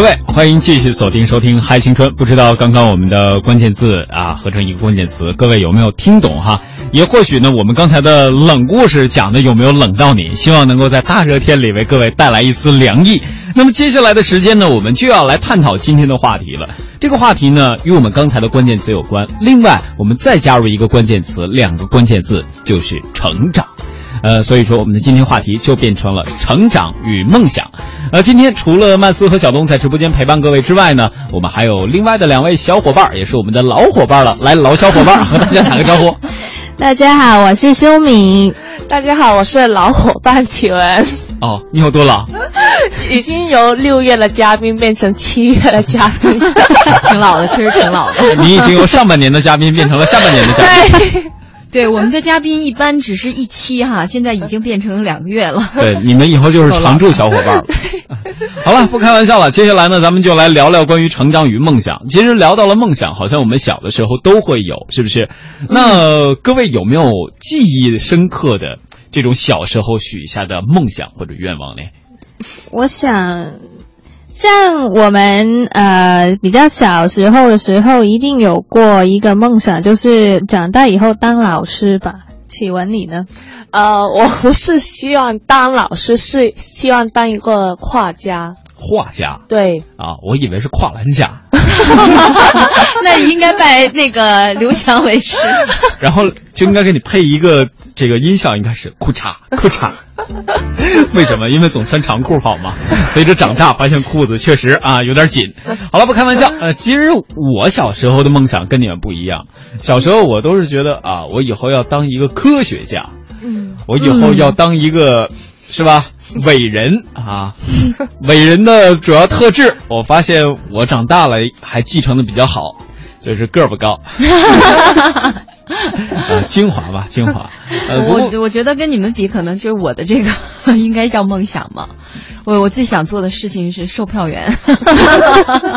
各位，欢迎继续锁定收听《嗨青春》。不知道刚刚我们的关键字啊合成一个关键词，各位有没有听懂哈？也或许呢，我们刚才的冷故事讲的有没有冷到你？希望能够在大热天里为各位带来一丝凉意。那么接下来的时间呢，我们就要来探讨今天的话题了。这个话题呢，与我们刚才的关键词有关。另外，我们再加入一个关键词，两个关键字就是成长。呃，所以说我们的今天话题就变成了成长与梦想。呃，今天除了曼斯和小东在直播间陪伴各位之外呢，我们还有另外的两位小伙伴，也是我们的老伙伴了。来，老小伙伴和大家打个招呼。大家好，我是修敏。大家好，我是老伙伴启文。哦，你有多老？已经由六月的嘉宾变成七月的嘉宾，挺老的，确实挺老的。你已经由上半年的嘉宾变成了下半年的嘉宾。对，我们的嘉宾一般只是一期哈，现在已经变成两个月了。对，你们以后就是常驻小伙伴了。好了，不开玩笑了。接下来呢，咱们就来聊聊关于成长与梦想。其实聊到了梦想，好像我们小的时候都会有，是不是？那各位有没有记忆深刻的这种小时候许下的梦想或者愿望呢？我想。像我们呃比较小时候的时候，一定有过一个梦想，就是长大以后当老师吧。启文你呢？呃，我不是希望当老师，是希望当一个画家。画家？对。啊，我以为是跨栏家。那应该拜那个刘强为师。然后就应该给你配一个这个音效，应该是裤衩裤衩。为什么？因为总穿长裤跑嘛。随着长大，发现裤子确实啊有点紧。好了，不开玩笑。呃，其实我小时候的梦想跟你们不一样。小时候我都是觉得啊，我以后要当一个科学家。嗯。我以后要当一个，是吧？伟人啊，伟人的主要特质，我发现我长大了还继承的比较好，就是个儿不高。啊，精华吧，精华。我我觉得跟你们比，可能就是我的这个 应该叫梦想嘛。我我最想做的事情是售票员。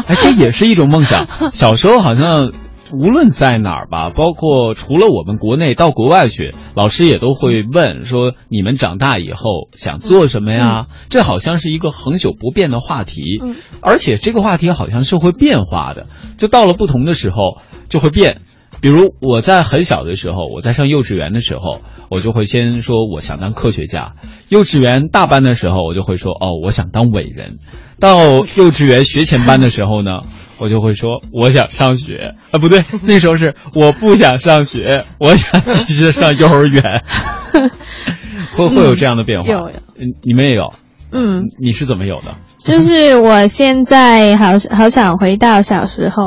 哎，这也是一种梦想。小时候好像无论在哪儿吧，包括除了我们国内到国外去，老师也都会问说：“你们长大以后想做什么呀？”这好像是一个恒久不变的话题。而且这个话题好像是会变化的，就到了不同的时候就会变。比如我在很小的时候，我在上幼稚园的时候，我就会先说我想当科学家。幼稚园大班的时候，我就会说哦，我想当伟人。到幼稚园学前班的时候呢，我就会说我想上学啊，不对，那时候是我不想上学，我想继续上幼儿园。会会有这样的变化？有，嗯，你们也有。嗯，你是怎么有的？就是我现在好好想回到小时候。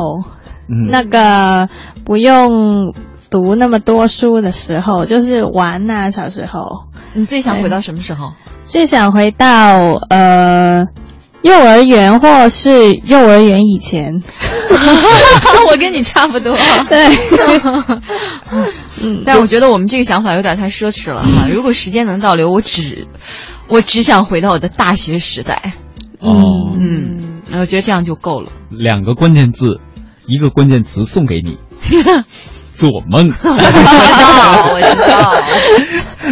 那个不用读那么多书的时候，就是玩呐。小时候，你最想回到什么时候？最想回到呃幼儿园，或是幼儿园以前。我跟你差不多。对。嗯，但我觉得我们这个想法有点太奢侈了哈。如果时间能倒流，我只我只想回到我的大学时代。哦。嗯，我觉得这样就够了。两个关键字。一个关键词送给你，做梦。我知道。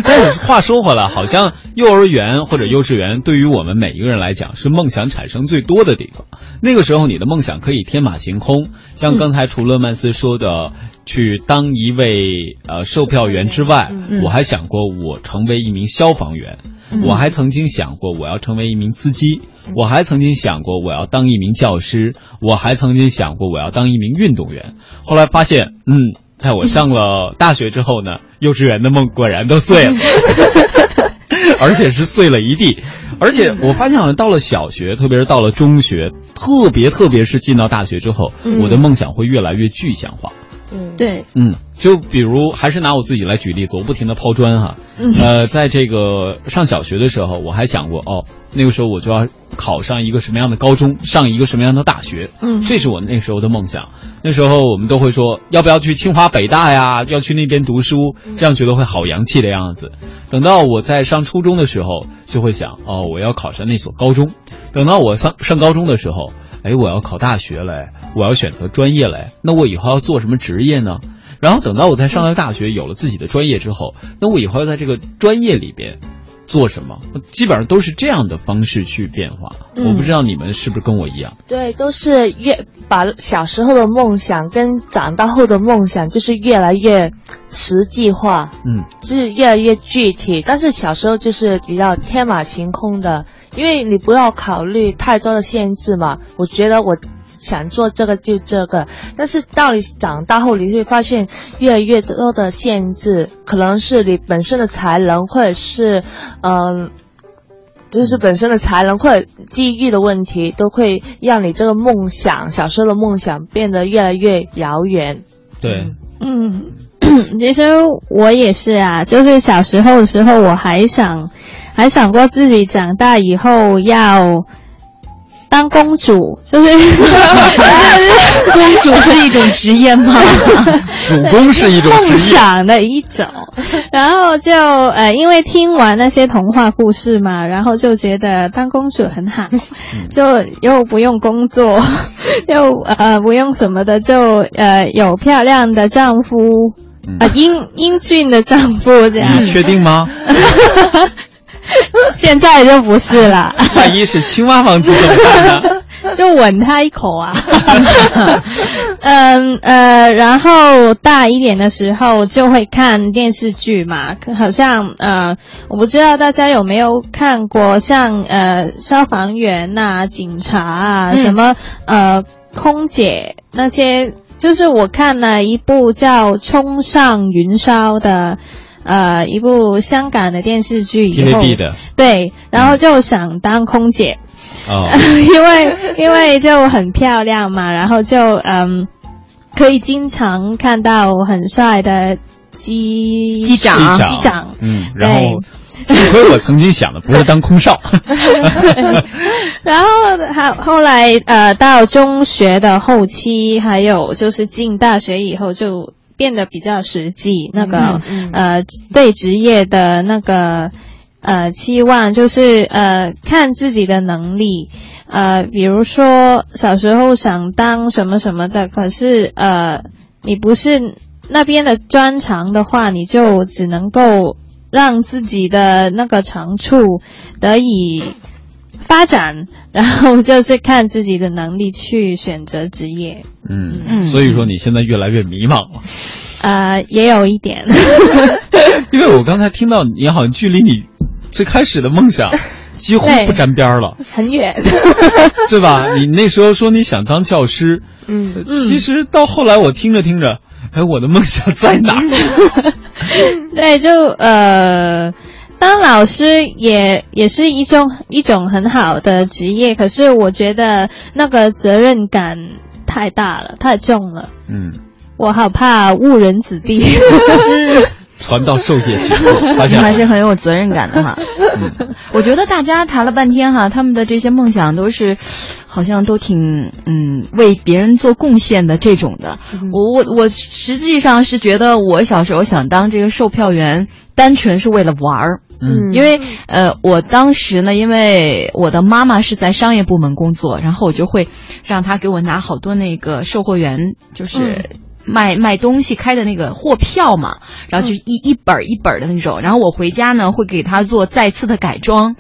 但是话说回来，好像幼儿园或者幼稚园对于我们每一个人来讲，是梦想产生最多的地方。那个时候，你的梦想可以天马行空，像刚才除了曼斯说的去当一位呃售票员之外，我还想过我成为一名消防员。我还曾经想过我要成为一名司机，我还曾经想过我要当一名教师，我还曾经想过我要当一名运动员。后来发现，嗯，在我上了大学之后呢，幼稚园的梦果然都碎了，而且是碎了一地。而且我发现，好像到了小学，特别是到了中学，特别特别是进到大学之后，我的梦想会越来越具象化。对，嗯，就比如还是拿我自己来举例子，我不停的抛砖哈，呃，在这个上小学的时候，我还想过哦，那个时候我就要考上一个什么样的高中，上一个什么样的大学，嗯，这是我那时候的梦想。那时候我们都会说，要不要去清华北大呀？要去那边读书，这样觉得会好洋气的样子。等到我在上初中的时候，就会想哦，我要考上那所高中。等到我上上高中的时候。哎，我要考大学嘞，我要选择专业嘞，那我以后要做什么职业呢？然后等到我在上了大学，有了自己的专业之后，那我以后要在这个专业里边做什么，基本上都是这样的方式去变化。嗯我不知道你们是不是跟我一样？对，都是越把小时候的梦想跟长大后的梦想就是越来越实际化，嗯就是越来越具体。但是小时候就是比较天马行空的，因为你不要考虑太多的限制嘛。我觉得我想做这个就这个，但是到你长大后，你会发现越来越多的限制，可能是你本身的才能，或者是嗯。就是本身的才能或者机遇的问题，都会让你这个梦想，小时候的梦想变得越来越遥远。对，嗯，其实我也是啊，就是小时候的时候，我还想，还想过自己长大以后要当公主，就是 公主是一种职业吗？主公是一种梦。想的一种。然后就呃，因为听完那些童话故事嘛，然后就觉得当公主很好，就又不用工作，又呃不用什么的，就呃有漂亮的丈夫。嗯啊，英英俊的丈夫这样，你确定吗？现在就不是了，万一是青蛙王子怎么办呢？就吻他一口啊。嗯呃，然后大一点的时候就会看电视剧嘛，好像呃，我不知道大家有没有看过像呃消防员呐、警察啊、嗯什么呃空姐那些，就是我看了一部叫《冲上云霄》的。呃，一部香港的电视剧以后对，然后就想当空姐，哦，因为因为就很漂亮嘛，然后就嗯，可以经常看到很帅的机机长。机长，嗯，然后幸亏我曾经想的不是当空少，然后还后来呃到中学的后期，还有就是进大学以后就变得比较实际，那个、嗯嗯。呃对职业的那个呃期望就是呃看自己的能力，呃比如说小时候想当什么什么的，可是呃你不是那边的专长的话，你就只能够让自己的那个长处得以发展，然后就是看自己的能力去选择职业。嗯嗯所以说你现在越来越迷茫了，呃，也有一点，因为我刚才听到你好像距离你最开始的梦想 几乎不沾边了，很远。对吧？你那时候说你想当教师，嗯呃其实到后来我听着听着，哎，我的梦想在哪？对，就呃，当老师也也是一种一种很好的职业，可是我觉得那个责任感太大了，太重了，嗯，我好怕误人子弟。传道授业解惑，发现还是很有责任感的哈。嗯我觉得大家谈了半天哈，他们的这些梦想都是，好像都挺嗯为别人做贡献的这种的。我我我实际上是觉得我小时候想当这个售票员，单纯是为了玩儿。嗯因为呃，我当时呢，因为我的妈妈是在商业部门工作，然后我就会让她给我拿好多那个售货员，就是卖、卖东西开的那个货票嘛，然后就一、一本儿一本儿的那种，然后我回家呢会给它做再次的改装，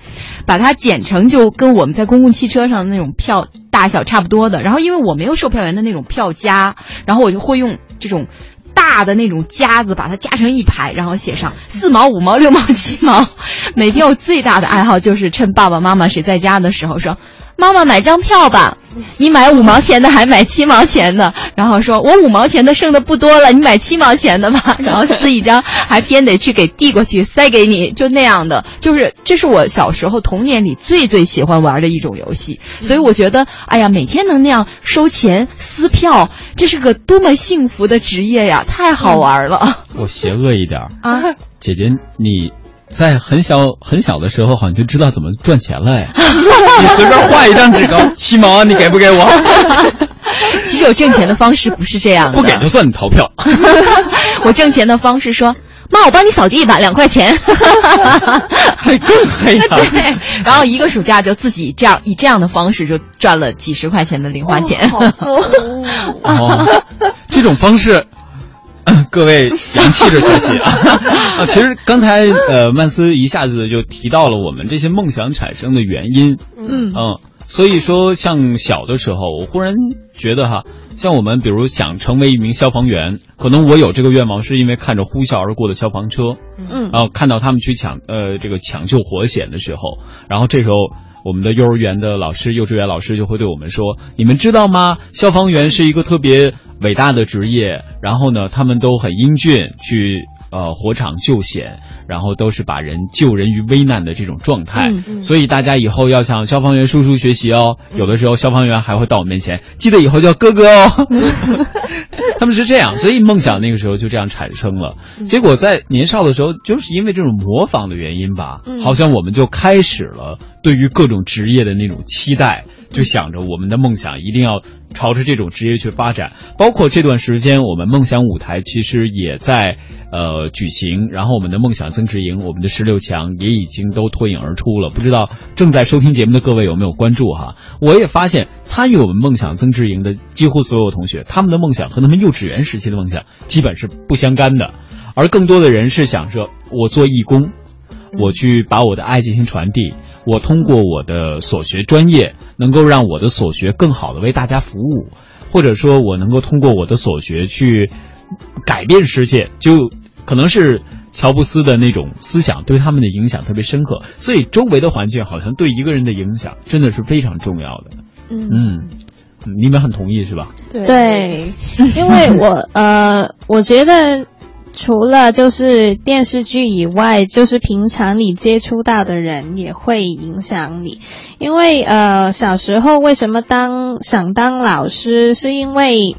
把它剪成就跟我们在公共汽车上的那种票大小差不多的，然后因为我没有售票员的那种票夹，然后我就会用这种。大的那种夹子，把它夹成一排，然后写上四毛、五毛、六毛、七毛。每天我最大的爱好就是趁爸爸妈妈谁在家的时候说：“妈妈买张票吧，你买五毛钱的还买七毛钱的。”然后说：“我五毛钱的剩的不多了，你买七毛钱的吧。”然后撕一张，还偏得去给递过去，塞给你，就那样的。就是这是我小时候童年里最最喜欢玩的一种游戏。所以我觉得，哎呀，每天能那样收钱撕票，这是个多么幸福的职业呀！太好玩了 我邪恶一点，啊！姐姐你。在很小很小的时候，好像就知道怎么赚钱了哎！你随便画一张纸稿，七毛啊，你给不给我？其实我挣钱的方式不是这样的，不给就算你逃票。我挣钱的方式说：“妈，我帮你扫地吧，两块钱。这更黑啊！对，然后一个暑假就自己这样以这样的方式就赚了几十块钱的零花钱。哦，这种方式，各位洋气着学习啊！啊，其实刚才呃，曼斯一下子就提到了我们这些梦想产生的原因。嗯嗯，所以说，像小的时候，我忽然觉得哈，像我们比如想成为一名消防员，可能我有这个愿望，是因为看着呼啸而过的消防车，嗯然后看到他们去抢呃这个抢救火险的时候，然后这时候我们的幼儿园的老师、幼稚园老师就会对我们说：“你们知道吗？消防员是一个特别伟大的职业，然后呢，他们都很英俊，去呃火场救险，然后都是把人救人于危难的这种状态。所以大家以后要向消防员叔叔学习哦。有的时候消防员还会到我面前，记得以后叫哥哥哦。他们是这样，所以梦想那个时候就这样产生了。结果在年少的时候，就是因为这种模仿的原因吧，嗯好像我们就开始了对于各种职业的那种期待，就想着我们的梦想一定要朝着这种职业去发展。包括这段时间，我们梦想舞台其实也在呃举行，然后我们的梦想增值营，我们的十六强也已经都脱颖而出了。不知道正在收听节目的各位有没有关注哈？我也发现参与我们梦想增值营的几乎所有同学，他们的梦想和他们幼稚园时期的梦想基本是不相干的，而更多的人是想着我做义工，我去把我的爱进行传递。我通过我的所学专业，能够让我的所学更好的为大家服务，或者说我能够通过我的所学去改变世界，就可能是乔布斯的那种思想对他们的影响特别深刻，所以周围的环境好像对一个人的影响真的是非常重要的。嗯。嗯，你们很同意是吧？对。对，因为我呃，我觉得除了就是电视剧以外，就是平常你接触到的人也会影响你。因为呃，小时候为什么当想当老师，是因为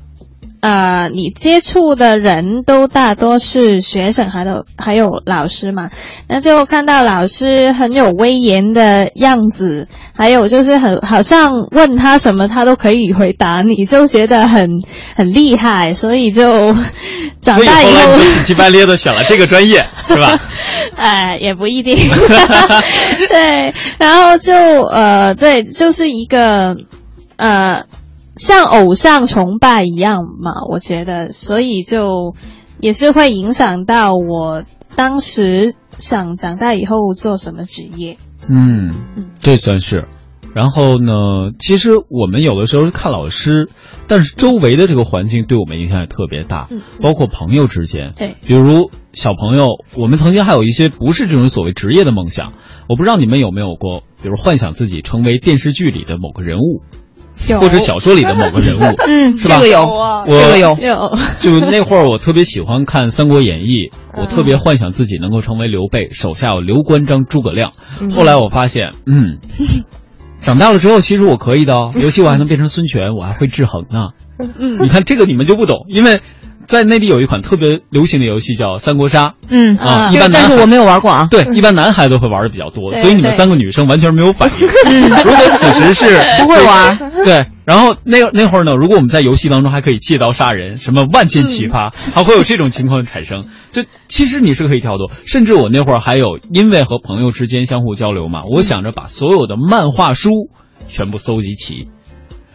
呃，你接触的人都大多是学生，还有还有老师嘛，那就看到老师很有威严的样子，还有就是很好像问他什么他都可以回答你，就觉得很很厉害，所以就 长大以后死乞白咧的选了这个专业，是吧？哎，也不一定，对，然后就呃，对，就是一个呃，像偶像崇拜一样嘛，我觉得，所以就也是会影响到我当时想长大以后做什么职业。嗯，这算是。然后呢，其实我们有的时候是看老师，但是周围的这个环境对我们影响也特别大，嗯包括朋友之间。对，比如小朋友，我们曾经还有一些不是这种所谓职业的梦想。我不知道你们有没有过，比如幻想自己成为电视剧里的某个人物，有或者小说里的某个人物。嗯，是吧这个有，啊我这个有。有，就那会儿，我特别喜欢看《三国演义》，嗯我特别幻想自己能够成为刘备，手下有刘关张诸葛亮。嗯后来我发现，嗯，长大了之后，其实我可以的哦，尤其我还能变成孙权，我还会制衡呢。嗯你看这个你们就不懂，因为在内地有一款特别流行的游戏叫三国杀嗯啊，啊一般男孩但是我没有玩过啊。对一般男孩子会玩的比较多，所以你们三个女生完全没有反应。如果此时是 不会玩，对，然后那那会儿呢，如果我们在游戏当中还可以借刀杀人，什么万箭齐发，还会有这种情况产生。就其实你是可以跳脱，甚至我那会儿还有因为和朋友之间相互交流嘛，我想着把所有的漫画书全部搜集齐，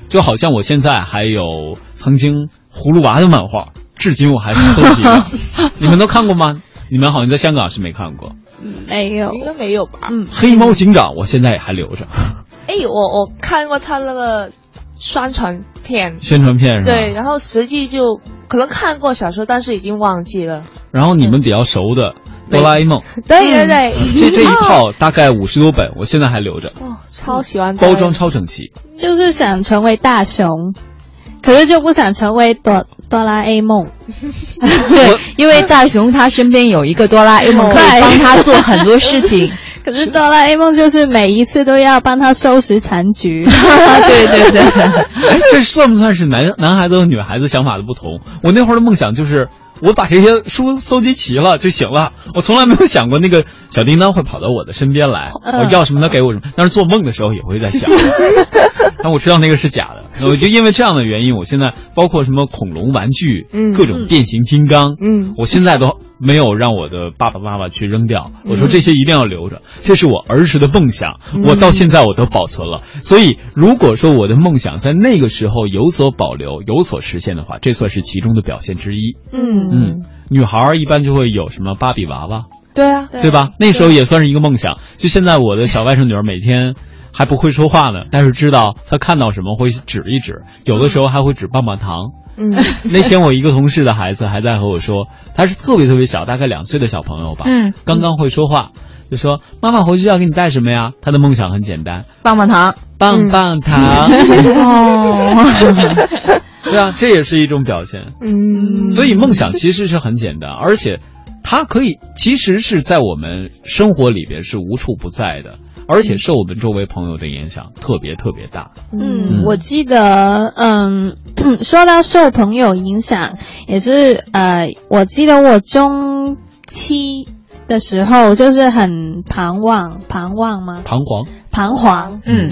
就好像我现在还有曾经葫芦娃的漫画，至今我还是搜集着。你们都看过吗？你们好像在香港是没看过。没有，应该没有吧？嗯，黑猫警长我现在也还留着，哎，我我看过他那个宣传片，宣传片是吧？对，然后实际就可能看过小说，但是已经忘记了。然后你们比较熟的哆啦 A 梦。对对对，这这一套大概五十多本，我现在还留着，哦，超喜欢包装超整齐。就是想成为大雄，可是就不想成为哆哆啦 A 梦。对，因为大雄他身边有一个哆啦 A 梦，可以帮他做很多事情。可是哆啦 A 梦就是每一次都要帮他收拾残局。对对对，哎，这算不算是男男孩子和女孩子想法的不同？我那会儿的梦想就是，我把这些书搜集齐了就行了。我从来没有想过那个小叮当会跑到我的身边来，嗯我要什么他给我什么。但是做梦的时候也会在想，但我知道那个是假的。我就因为这样的原因，我现在包括什么恐龙玩具，嗯各种变形金刚，嗯我现在都没有让我的爸爸妈妈去扔掉。我说这些一定要留着，这是我儿时的梦想，我到现在我都保存了。所以如果说我的梦想在那个时候有所保留、有所实现的话，这算是其中的表现之一。嗯嗯，女孩儿一般就会有什么芭比娃娃，对啊，对吧？那时候也算是一个梦想。就现在我的小外甥女儿每天还不会说话呢，但是知道她看到什么会指一指，有的时候还会指棒棒糖。嗯，那天我一个同事的孩子还在和我说，他是特别特别小，大概两岁的小朋友吧，嗯，刚刚会说话，就说妈妈回去要给你带什么呀？他的梦想很简单，棒棒糖。棒棒糖。哦，对啊，这也是一种表现。嗯，所以梦想其实是很简单，而且它可以其实是在我们生活里边是无处不在的，而且受我们周围朋友的影响特别特别大。嗯，我记得，嗯，说到受朋友影响，也是呃，我记得我中期的时候就是很彷徨，彷徨吗？彷徨，彷徨，嗯，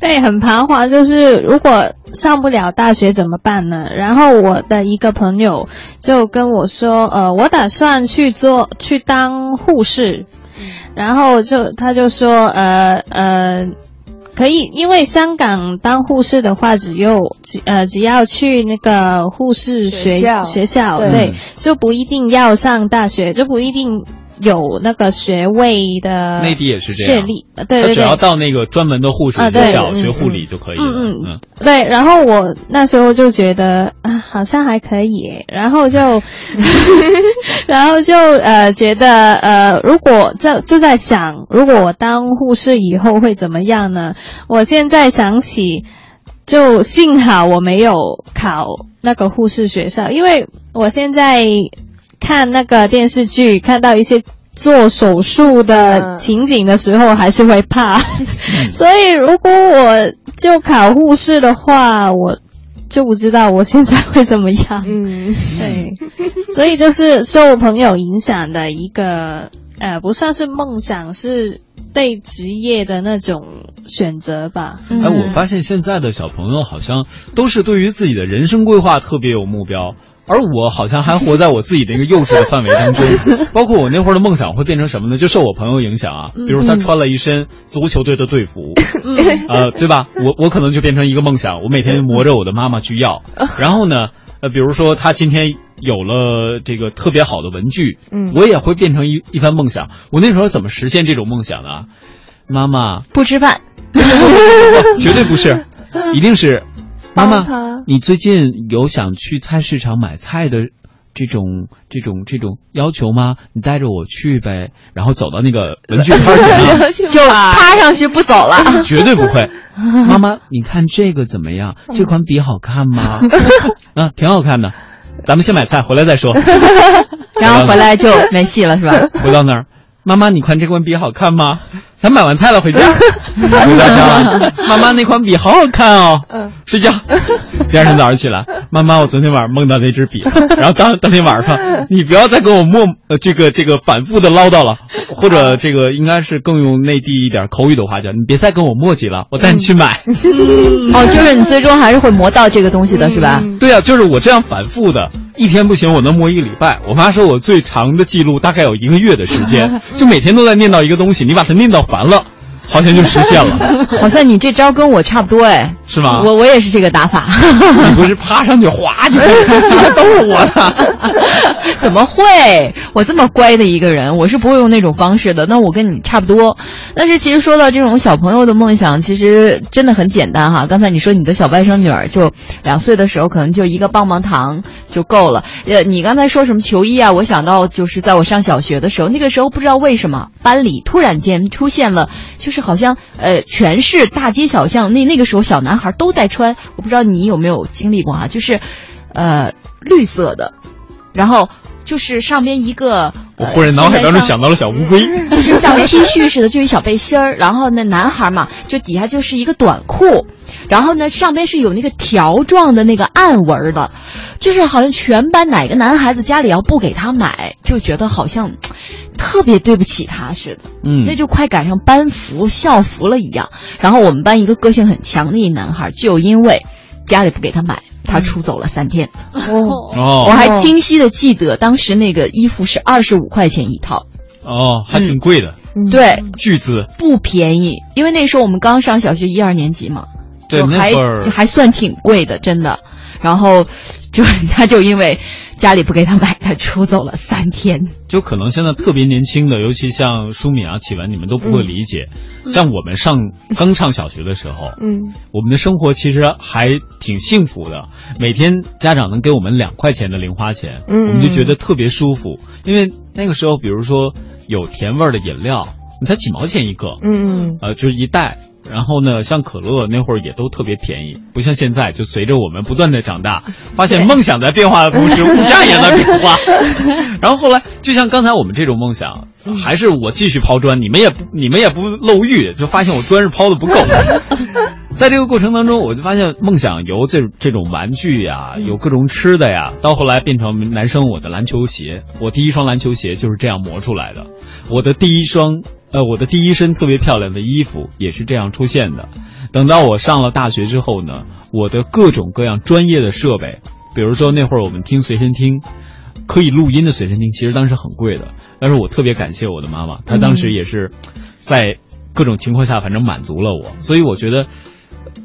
对，很彷徨，就是如果上不了大学怎么办呢？然后我的一个朋友就跟我说，呃，我打算去做去当护士，然后就他就说，呃呃。可以，因为香港当护士的话，只有只呃只要去那个护士学学校学校，对对，就不一定要上大学，就不一定有那个学位的内地也是这样学历，呃对对他只要，到那个专门的护士学校嗯学护理就可以了。嗯嗯对。然后我那时候就觉得啊，好像还可以，然后就，然后就呃觉得呃，如果就就在想，如果我当护士以后会怎么样呢？我现在想起，就幸好我没有考那个护士学校，因为我现在看那个电视剧，看到一些做手术的嗯情景的时候，还是会怕。所以如果我就考护士的话，我就不知道我现在会怎么样。嗯，对，所以就是受朋友影响的一个，呃，不算是梦想，是对职业的那种选择吧。嗯哎，我发现现在的小朋友好像都是对于自己的人生规划特别有目标，而我好像还活在我自己的一个幼稚的范围当中。包括我那会儿的梦想会变成什么呢？就受我朋友影响啊，比如他穿了一身足球队的队服，嗯呃，对吧？我我可能就变成一个梦想，我每天磨着我的妈妈去要。然后呢，呃，比如说他今天有了这个特别好的文具，嗯我也会变成一一番梦想。我那时候怎么实现这种梦想呢？妈妈，不吃饭。绝对不是，一定是妈妈。你最近有想去菜市场买菜的这种这种这种要求吗？你带着我去呗。然后走到那个 文具摊前面，就趴上去不走了。绝对不会。妈妈，你看这个怎么样？这款笔好看吗？啊，挺好看的。咱们先买菜，回来再说。然后回来就没戏了，是吧？回到那儿，妈妈，你看这款笔好看吗？咱买完菜了，回家。回到家了，妈妈那款笔好好看哦。嗯，睡觉。第二天早上起来，妈妈，我昨天晚上梦到那支笔了。然后当当天晚上，你不要再跟我默呃这个这个反复的唠叨了，或者这个应该是更用内地一点口语的话讲，你别再跟我磨叽了，我带你去买。哦，就是你最终还是会磨到这个东西的，是吧？对啊，就是我这样反复的，一天不行，我能磨一个礼拜。我妈说我最长的记录大概有一个月的时间，就每天都在念叨一个东西，你把它念叨烦了，好像就实现了，好像你这招跟我差不多哎，是吗？我我也是这个打法。你不是趴上去滑就都是我的。怎么会？我这么乖的一个人，我是不会用那种方式的。那我跟你差不多。但是其实说到这种小朋友的梦想，其实真的很简单哈。刚才你说你的小外甥女儿就两岁的时候，可能就一个棒棒糖就够了。呃，你刚才说什么球衣啊？我想到就是在我上小学的时候，那个时候不知道为什么班里突然间出现了，就是好像呃全市大街小巷那那个时候小男孩都在穿，我不知道你有没有经历过啊，就是呃绿色的。然后就是上边一个，我忽然脑海当中想到了小乌龟，就是像 T 恤似的，就一小背心儿。然后那，男孩嘛，就底下就是一个短裤，然后呢，上边是有那个条状的那个暗纹的，就是好像全班哪个男孩子家里要不给他买，就觉得好像特别对不起他似的。嗯那就快赶上班服、校服了一样。然后我们班一个个性很强的一男孩，就因为家里不给他买，他出走了三天。哦，哦我还清晰的记得，当时那个衣服是二十五块钱一套，哦，还挺贵的，对，巨资。不便宜。因为那时候我们刚上小学一二年级嘛，对就还还算挺贵的，真的。然后就他就因为家里不给他买，他出走了三天。就可能现在特别年轻的，尤其像舒敏啊、启文，你们都不会理解。像我们上刚上小学的时候，嗯，我们的生活其实还挺幸福的。每天家长能给我们两块钱的零花钱，嗯我们就觉得特别舒服。因为那个时候，比如说有甜味儿的饮料，你才几毛钱一个，嗯呃，就是一袋。然后呢，像可乐那会儿也都特别便宜，不像现在，就随着我们不断的长大，发现梦想在变化的同时，物价也在变化。然后后来，就像刚才我们这种梦想，还是我继续抛砖，你们也不你们也不漏玉，就发现我砖是抛的不够。在这个过程当中，我就发现梦想由这这种玩具呀，有各种吃的呀，到后来变成男生我的篮球鞋，我第一双篮球鞋就是这样磨出来的，我的第一双呃我的第一身特别漂亮的衣服也是这样出现的。等到我上了大学之后呢，我的各种各样专业的设备，比如说那会儿我们听随身听。可以录音的随身听，其实当时很贵的，但是我特别感谢我的妈妈，她当时也是在各种情况下，反正满足了我，所以我觉得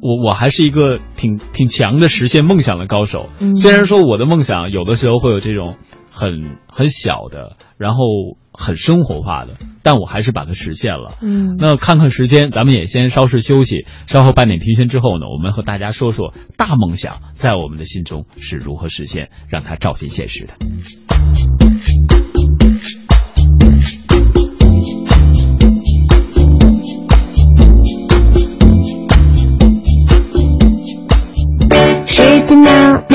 我我还是一个挺挺强的实现梦想的高手。嗯虽然说我的梦想有的时候会有这种很很小的，然后很生活化的，但我还是把它实现了。嗯那看看时间，咱们也先稍事休息，稍后半点评宣之后呢，我们和大家说说大梦想在我们的心中是如何实现，让它照进现实的。世界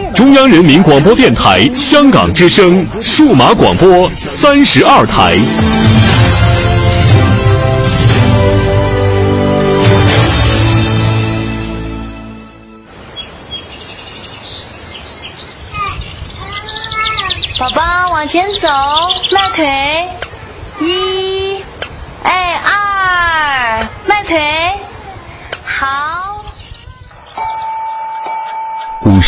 中央人民广播电台香港之声数码广播三十二台。宝宝往前走，迈腿，一，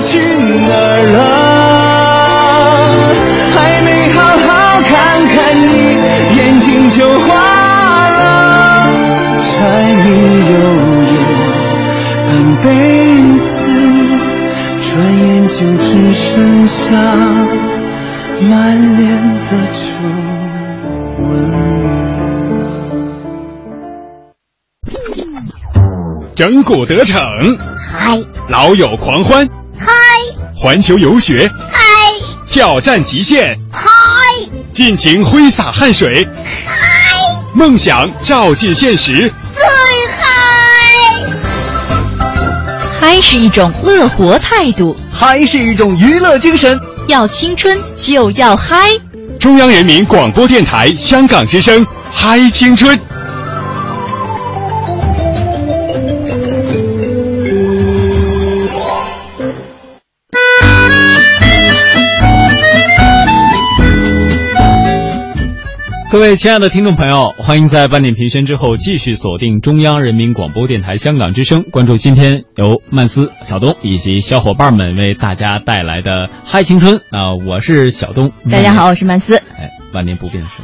去哪儿了？还没好好看看你，眼睛就花了。柴米油盐半辈子，转眼就只剩下满脸的皱纹。整蛊得逞，嗨，老友狂欢，嗨，环球游学，嗨，挑战极限，嗨，尽情挥洒汗水，嗨，梦想照进现实，最嗨！嗨是一种乐活态度，嗨是一种娱乐精神，要青春就要嗨。中央人民广播电台香港之声，嗨青春。各位亲爱的听众朋友，欢迎在半点评宣之后继续锁定中央人民广播电台香港之声，关注今天由曼斯、小东以及小伙伴们为大家带来的嗨青春啊、我是小东，大家好，我是曼斯。哎，万年不变的是。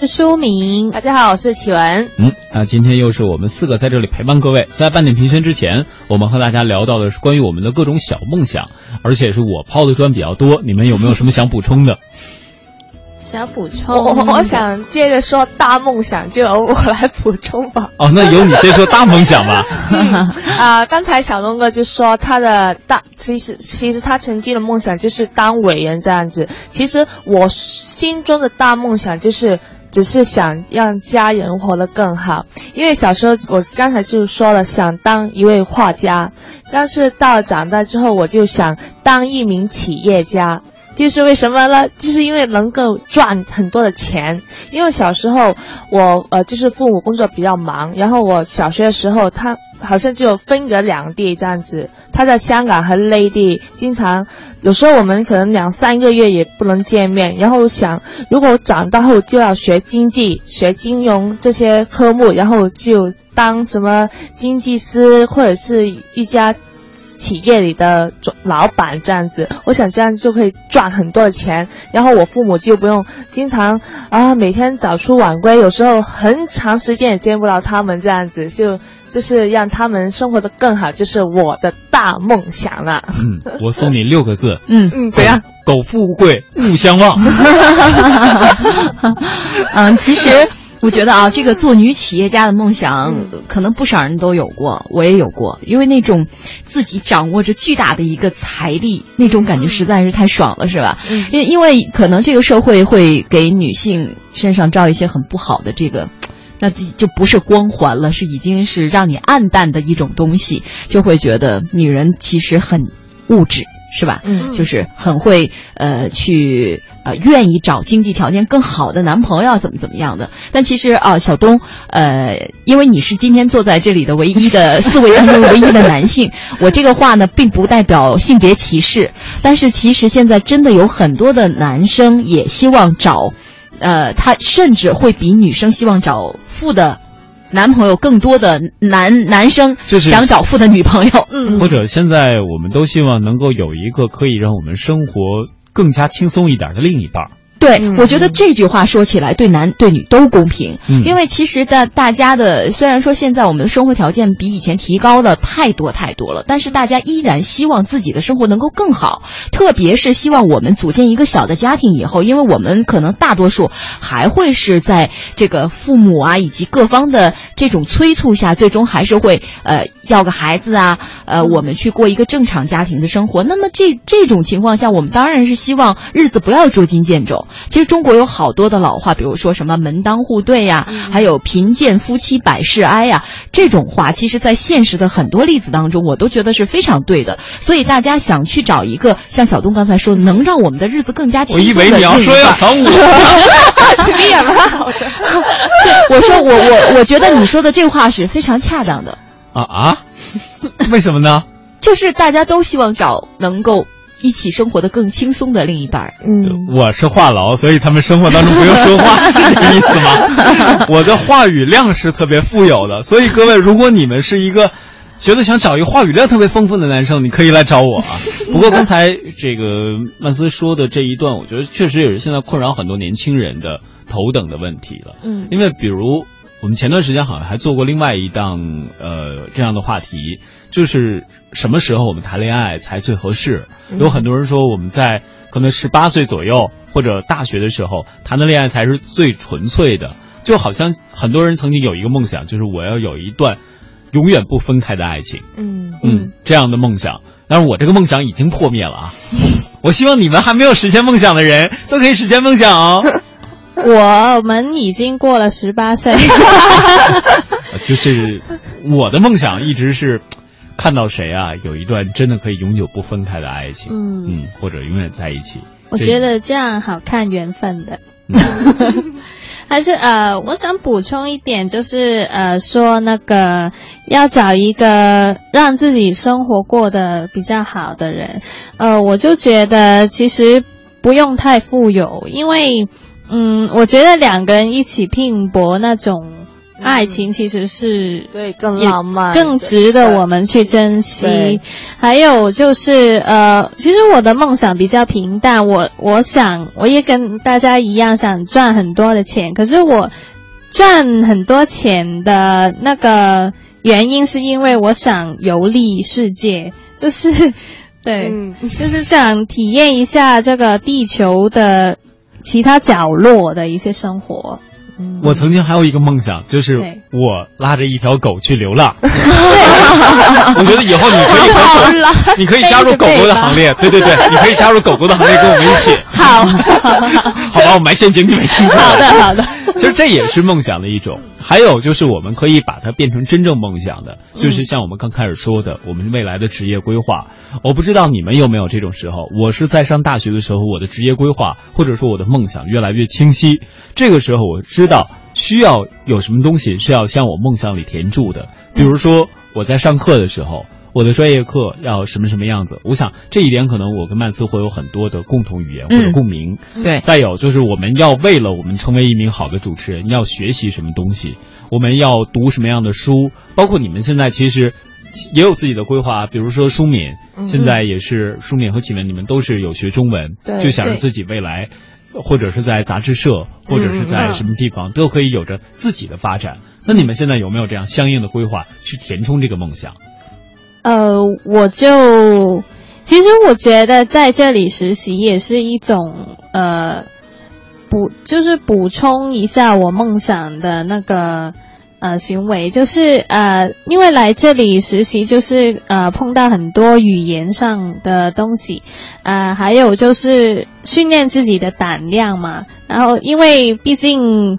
是书明，大家好，我是启文。嗯啊，今天又是我们四个在这里陪伴各位。在半点评宣之前，我们和大家聊到的是关于我们的各种小梦想，而且是我抛的砖比较多。你们有没有什么想补充的？想补充，我我我想接着说大梦想，就由我来补充吧。哦，那由你先说大梦想吧。啊、刚才小东哥就说他的大，其实其实他曾经的梦想就是当伟人这样子。其实我心中的大梦想就是。只是想让家人活得更好，因为小时候我刚才就说了，想当一位画家，但是到了长大之后，我就想当一名企业家。就是为什么呢？就是因为能够赚很多的钱。因为小时候我呃就是父母工作比较忙，然后我小学的时候他好像就分隔两地这样子，他在香港和内地，经常有时候我们可能两三个月也不能见面。然后想，如果长大后就要学经济、学金融这些科目，然后就当什么经济师或者是一家。企业里的老板这样子，我想这样就可以赚很多的钱，然后我父母就不用经常啊每天早出晚归，有时候很长时间也见不到他们，这样子就就是让他们生活的更好，就是我的大梦想了。嗯，我送你六个字。嗯嗯，怎样？苟富贵，勿相忘。嗯，其实。我觉得啊，这个做女企业家的梦想，嗯可能不少人都有过，我也有过，因为那种自己掌握着巨大的一个财力，那种感觉实在是太爽了，是吧？嗯因因为可能这个社会会给女性身上照一些很不好的这个。那就就不是光环了，是已经是让你暗淡的一种东西，就会觉得女人其实很物质，是吧？嗯就是很会呃去呃愿意找经济条件更好的男朋友，怎么怎么样的。但其实啊、小东呃，因为你是今天坐在这里的唯一的四位当中唯一的男性，我这个话呢并不代表性别歧视，但是其实现在真的有很多的男生也希望找，呃，他甚至会比女生希望找富的。男朋友更多的男男生就是想找富的女朋友，嗯或者现在我们都希望能够有一个可以让我们生活更加轻松一点的另一半儿。对，嗯。我觉得这句话说起来对男对女都公平，嗯。因为其实的大家的虽然说现在我们的生活条件比以前提高了太多太多了，但是大家依然希望自己的生活能够更好，特别是希望我们组建一个小的家庭以后，因为我们可能大多数还会是在这个父母啊以及各方的这种催促下，最终还是会呃要个孩子啊，呃我们去过一个正常家庭的生活。那么这这种情况下，我们当然是希望日子不要捉襟见肘。其实中国有好多的老话，比如说什么门当户对呀、还有贫贱夫妻百事哀呀、这种话，其实在现实的很多例子当中，我都觉得是非常对的。所以大家想去找一个像小东刚才说的，能让我们的日子更加轻我松的以为你要说要找我，你也蛮好的。对，我说我我我觉得你说的这话是非常恰当的，啊啊？为什么呢？就是大家都希望找能够一起生活的更轻松的另一半儿。嗯，我是话痨，所以他们生活当中不用说话，是这个意思吗？我的话语量是特别富有的，所以各位，如果你们是一个觉得想找一个话语量特别丰富的男生，你可以来找我啊。不过刚才这个曼斯说的这一段，我觉得确实也是现在困扰很多年轻人的头等的问题了。嗯因为比如我们前段时间好像还做过另外一档呃这样的话题，就是什么时候我们谈恋爱才最合适？嗯有很多人说我们在可能十八岁左右或者大学的时候谈的恋爱才是最纯粹的，就好像很多人曾经有一个梦想，就是我要有一段永远不分开的爱情。嗯嗯，这样的梦想，但是我这个梦想已经破灭了啊！我希望你们还没有实现梦想的人都可以实现梦想哦。我们已经过了十八岁，呃 就是我的梦想一直是看到谁啊，有一段真的可以永久不分开的爱情，嗯嗯，或者永远在一起。我觉得这样好看缘分的。嗯 还是呃，我想补充一点，就是呃，说那个要找一个让自己生活过得比较好的人，呃，我就觉得其实不用太富有，因为嗯，我觉得两个人一起拼搏那种爱情其实是对，更也浪漫，更值得我们去珍惜。还有就是呃，其实我的梦想比较平淡，我我想我也跟大家一样想赚很多的钱，可是我赚很多钱的那个原因是因为我想游历世界，就是对，嗯。就是想体验一下这个地球的其他角落的一些生活。我曾经还有一个梦想，就是我拉着一条狗去流浪。我觉得以后你可以和狗，你可以加入狗狗的行列。对对对，你可以加入狗狗的行列，跟我们一起。好，好吧，我埋陷阱你没听错。好的好的。其实这也是梦想的一种。还有就是我们可以把它变成真正梦想的，就是像我们刚开始说的，我们未来的职业规划。我不知道你们有没有这种时候，我是在上大学的时候，我的职业规划或者说我的梦想越来越清晰。这个时候我知道需要有什么东西是要向我梦想里填注的，比如说我在上课的时候。我的专业课要什么什么样子？我想这一点可能我跟曼斯会有很多的共同语言或者共鸣。对再有就是我们要为了我们成为一名好的主持人，要学习什么东西，我们要读什么样的书，包括你们现在其实也有自己的规划，比如说舒敏，嗯现在也是舒敏和启文，你们都是有学中文，对就想着自己未来。或者是在杂志社，或者是在什么地方，都可以有着自己的发展。那你们现在有没有这样相应的规划去填充这个梦想？呃，我就其实我觉得在这里实习也是一种呃补就是补充一下我梦想的那个呃行为，就是呃因为来这里实习，就是呃碰到很多语言上的东西，呃还有就是训练自己的胆量嘛。然后因为毕竟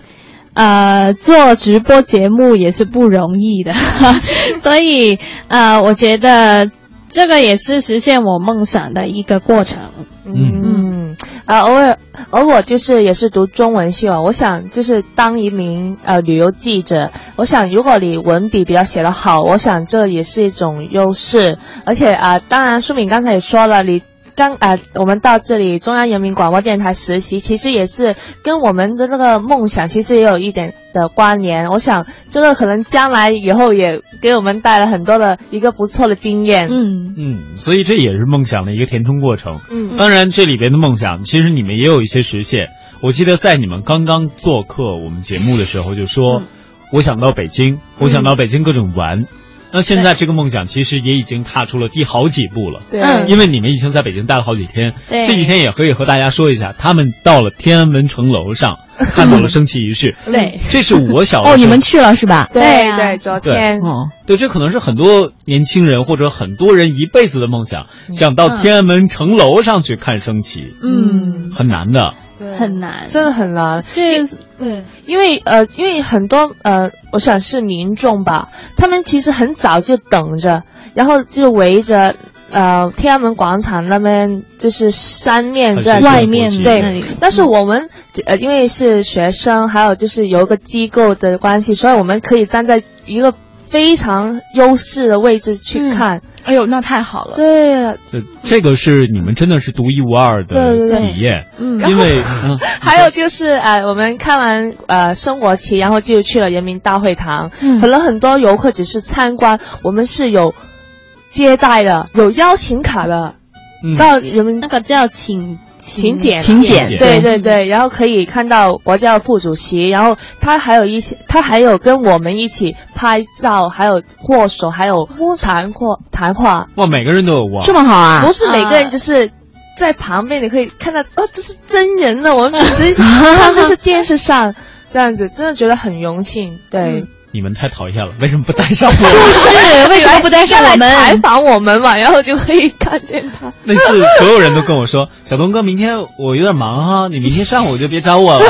呃做直播节目也是不容易的，所以呃我觉得这个也是实现我梦想的一个过程。嗯，啊，偶尔，而我就是也是读中文系哦，我想就是当一名呃旅游记者，我想如果你文笔比较写得好，我想这也是一种优势，而且啊、当然舒敏刚才也说了，你。刚啊、我们到这里中央人民广播电台实习，其实也是跟我们的那个梦想其实也有一点的关联。我想这个可能将来以后也给我们带来很多的一个不错的经验。嗯嗯，所以这也是梦想的一个填充过程。嗯当然这里边的梦想，其实你们也有一些实现。我记得在你们刚刚做客我们节目的时候，就说、我想到北京，我想到北京各种玩。那现在这个梦想其实也已经踏出了第好几步了，对。嗯。因为你们已经在北京待了好几天，对。这几天也可以和大家说一下，他们到了天安门城楼上 看到了升旗仪式，对。这是我小哦，时候。你们去了是吧？对对啊对，昨天。哦，对，这可能是很多年轻人或者很多人一辈子的梦想，想到天安门城楼上去看升旗，嗯，很难的。对。很难，真的很难。就是嗯。因为呃，因为很多呃，我想是民众吧，他们其实很早就等着，然后就围着呃天安门广场那边，就是三面在外面对，但是我们呃，因为是学生，还有就是有一个机构的关系，所以我们可以站在一个非常优势的位置去看。哎呦，那太好了。对，这这个是你们真的是独一无二的对对对体验，嗯因为嗯，还有就是呃，我们看完呃升国旗，然后就去了人民大会堂。嗯可能很多游客只是参观，我们是有接待的，有邀请卡的，嗯到人民那个叫请请柬，请柬对对对对，然后可以看到国家的副主席，然后他还有一些，他还有跟我们一起拍照，还有握手，还有谈话谈话，哇，每个人都有哇，这么好啊不！是每个人就是。在旁边你可以看到，哦，这是真人呢，我们只是 看的是电视上这样子，真的觉得很荣幸。对，你们太讨厌了，为什么不带上我？就是为什么不带上我们采？访我们嘛，然后就可以看见他。那次所有人都跟我说，小东哥，明天我有点忙哈，你明天上午就别找我了。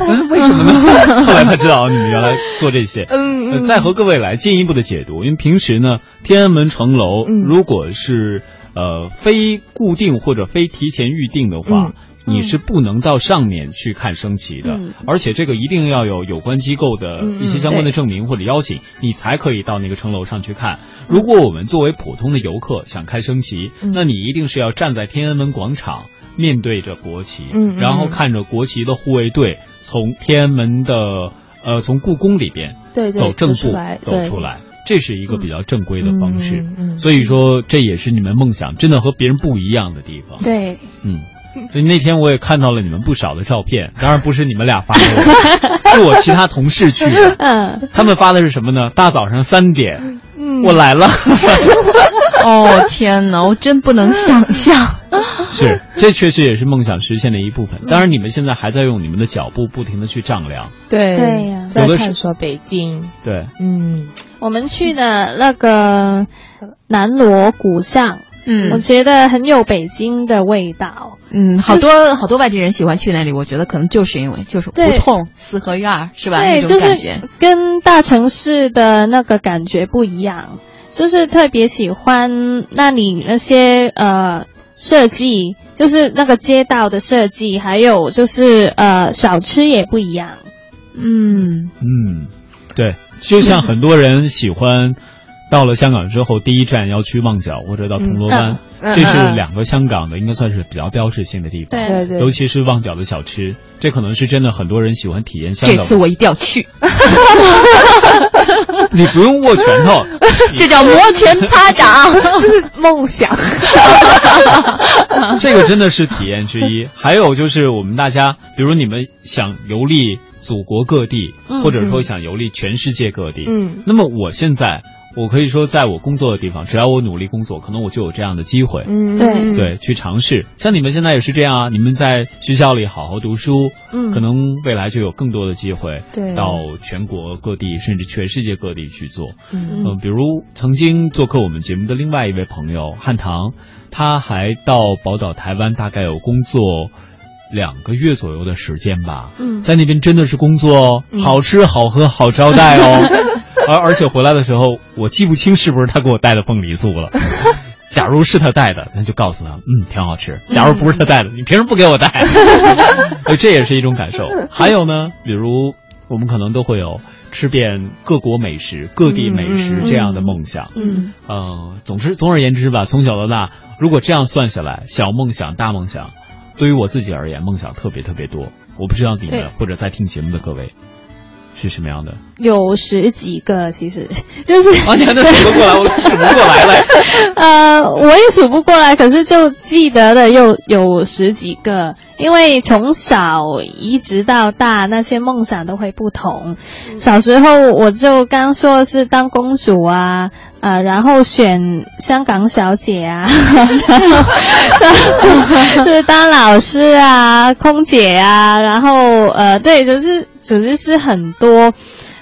嗯 为什么呢？后来他知道你们原来做这些。嗯呃再和各位来进一步的解读，因为平时呢，天安门城楼嗯如果是呃非固定或者非提前预定的话。嗯你是不能到上面去看升旗的，嗯而且这个一定要有有关机构的嗯一些相关的证明或者邀请，你才可以到那个城楼上去看。如果我们作为普通的游客想看升旗，嗯那你一定是要站在天安门广场，面对着国旗，然后看着国旗的护卫队从天安门的呃从故宫里边对对，走正步走出来，这是一个比较正规的方式。嗯嗯嗯所以说，这也是你们梦想真的和别人不一样的地方。对，嗯。所以那天我也看到了你们不少的照片，当然不是你们俩发的，是我其他同事去的。嗯他们发的是什么呢？大早上三点，嗯，我来了。哦天哪，我真不能想象。是，这确实也是梦想实现的一部分。当然，你们现在还在用你们的脚步不停的去丈量。对对呀在有的是探索北京。对，嗯，我们去的那个南锣鼓巷，我嗯觉得很有北京的味道。嗯，好多好多外地人喜欢去那里，我觉得可能就是因为就是胡同、四合院儿是吧？对，那就是种感觉。跟大城市的那个感觉不一样，就是特别喜欢那里那些呃设计，就是那个街道的设计，还有就是呃小吃也不一样。嗯，嗯，对，就像很多人喜欢到了香港之后，第一站要去旺角或者到铜锣湾，嗯嗯这是嗯两个香港的应该算是比较标志性的地方。对对对，尤其是旺角的小吃，这可能是真的很多人喜欢体验香港这次。我一定要去，你不用握拳头，这叫摩拳擦掌。这是梦想。这个真的是体验之一。还有就是我们大家，比如你们想游历祖国各地，嗯或者说想游历全世界各地。嗯那么我现在，我可以说，在我工作的地方，只要我努力工作，可能我就有这样的机会。嗯对对，去尝试。像你们现在也是这样啊，你们在学校里好好读书，嗯可能未来就有更多的机会，对到全国各地甚至全世界各地去做。嗯嗯、比如曾经做客我们节目的另外一位朋友汉唐，他还到宝岛台湾，大概有工作两个月左右的时间吧。嗯在那边真的是工作好吃好喝好招待哦，而而且回来的时候，我记不清是不是他给我带的凤梨酥了。假如是他带的，那就告诉他，嗯，挺好吃。假如不是他带的，你凭什么不给我带？所以这也是一种感受。还有呢，比如我们可能都会有吃遍各国美食、各地美食这样的梦想。嗯呃，总之，总而言之吧，从小到大，如果这样算下来，小梦想、大梦想，对于我自己而言，梦想特别特别多。我不知道你们或者在听节目的各位是什么样的有十几个，其实 就是啊？你还能数得过来？我数不过来了。呃，我也数不过来，可是就记得的又有十几个，因为从小一直到大，那些梦想都会不同。小时候我就刚说是当公主啊，呃，然后选香港小姐啊，然后就是当老师啊、空姐啊，然后呃，对，就是总之是很多。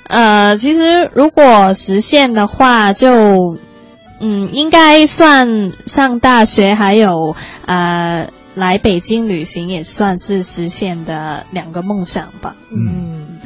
呃，其实如果实现的话，就嗯，应该算上大学，还有呃来北京旅行，也算是实现的两个梦想吧。嗯，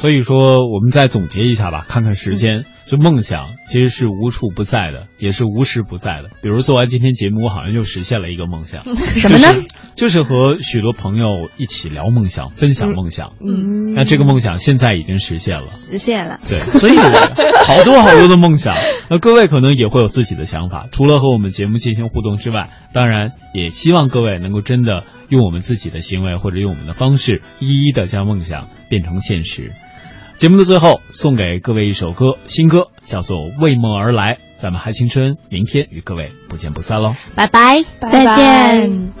所以说，我们再总结一下吧，看看时间。这梦想其实是无处不在的，也是无时不在的。比如做完今天节目，我好像又实现了一个梦想，什么呢？就是就是和许多朋友一起聊梦想，分享梦想。嗯，那这个梦想现在已经实现了。实现了。对，所以 好多好多的梦想。那各位可能也会有自己的想法，除了和我们节目进行互动之外，当然也希望各位能够真的用我们自己的行为或者用我们的方式，一一的将梦想变成现实。节目的最后，送给各位一首歌，新歌叫做《为梦而来》。咱们嗨青春，明天与各位不见不散喽！拜拜，再见。